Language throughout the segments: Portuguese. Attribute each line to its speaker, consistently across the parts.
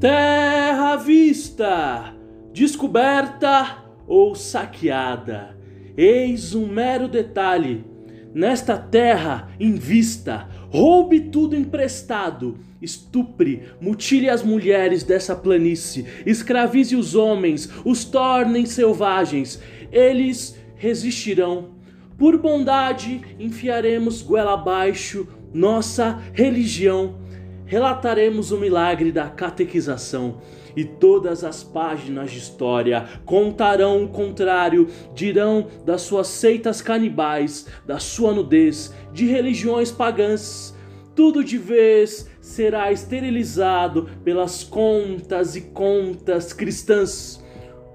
Speaker 1: Terra vista, descoberta ou saqueada. Eis um mero detalhe. Nesta terra invista, roube tudo emprestado, estupre, mutile as mulheres dessa planície, escravize os homens, os tornem selvagens. Eles resistirão. Por bondade, enfiaremos goela abaixo nossa religião relataremos o milagre da catequização e todas as páginas de história contarão o contrário, dirão das suas seitas canibais, da sua nudez, de religiões pagãs. Tudo de vez será esterilizado pelas contas e contas cristãs.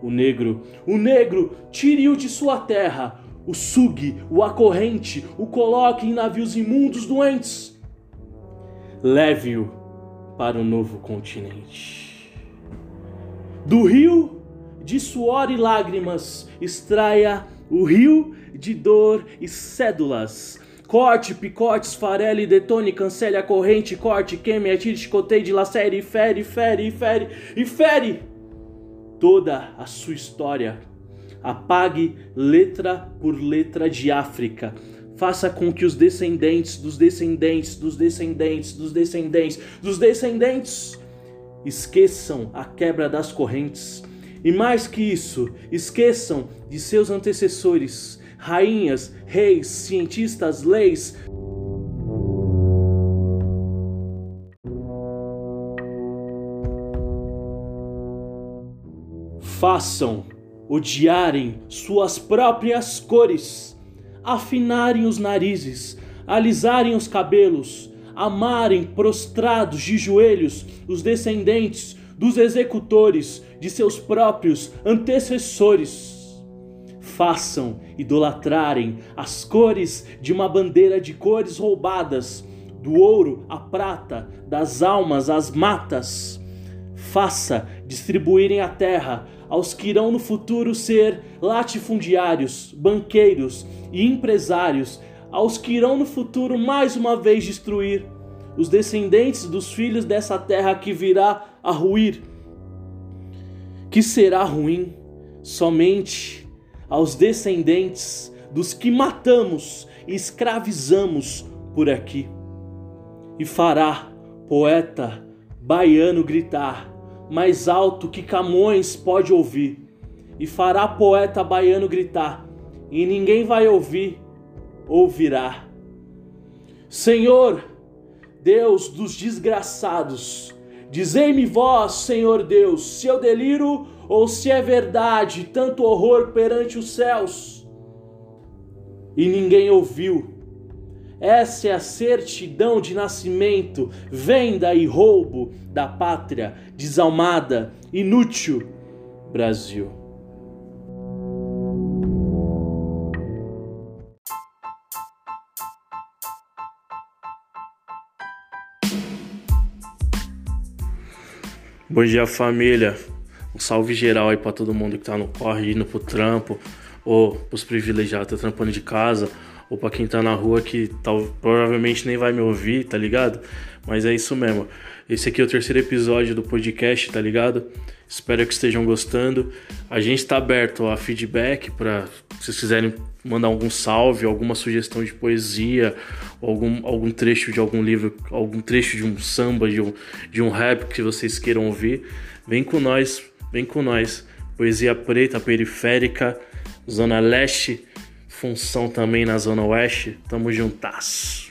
Speaker 1: O negro, o negro, tire-o de sua terra, o sugue, o acorrente, o coloque em navios imundos doentes leve-o para o novo continente. Do rio de suor e lágrimas, extraia o rio de dor e cédulas. Corte, picote, esfarele, detone, cancele a corrente, corte, queime, atire, chicoteie, dilacere, fere, fere, fere e fere toda a sua história. Apague letra por letra de África faça com que os descendentes dos descendentes dos descendentes dos descendentes dos descendentes esqueçam a quebra das correntes. E mais que isso, esqueçam de seus antecessores, rainhas, reis, cientistas, leis. Façam odiarem suas próprias cores afinarem os narizes, alisarem os cabelos, amarem prostrados de joelhos os descendentes dos executores de seus próprios antecessores. Façam idolatrarem as cores de uma bandeira de cores roubadas, do ouro à prata, das almas às matas. Faça distribuírem a terra aos que irão no futuro ser latifundiários, banqueiros e empresários, aos que irão no futuro mais uma vez destruir os descendentes dos filhos dessa terra que virá a ruir, que será ruim somente aos descendentes dos que matamos e escravizamos por aqui. E fará poeta baiano gritar: mais alto que Camões pode ouvir, e fará poeta baiano gritar, e ninguém vai ouvir, ouvirá. Senhor, Deus dos desgraçados, dizei-me vós, Senhor Deus, se eu deliro ou se é verdade tanto horror perante os céus. E ninguém ouviu, essa é a certidão de nascimento, venda e roubo da pátria desalmada, inútil Brasil. Bom dia, família. Um salve geral aí para todo mundo que tá no corre, indo pro trampo, ou pros privilegiados, tá trampando de casa ou para quem tá na rua que tal, provavelmente nem vai me ouvir, tá ligado? Mas é isso mesmo. Esse aqui é o terceiro episódio do podcast, tá ligado? Espero que estejam gostando. A gente está aberto a feedback para se vocês quiserem mandar algum salve, alguma sugestão de poesia, algum, algum trecho de algum livro, algum trecho de um samba, de um, de um rap que vocês queiram ouvir. Vem com nós, vem com nós. Poesia preta, periférica, Zona Leste função também na Zona Oeste. Tamo juntas.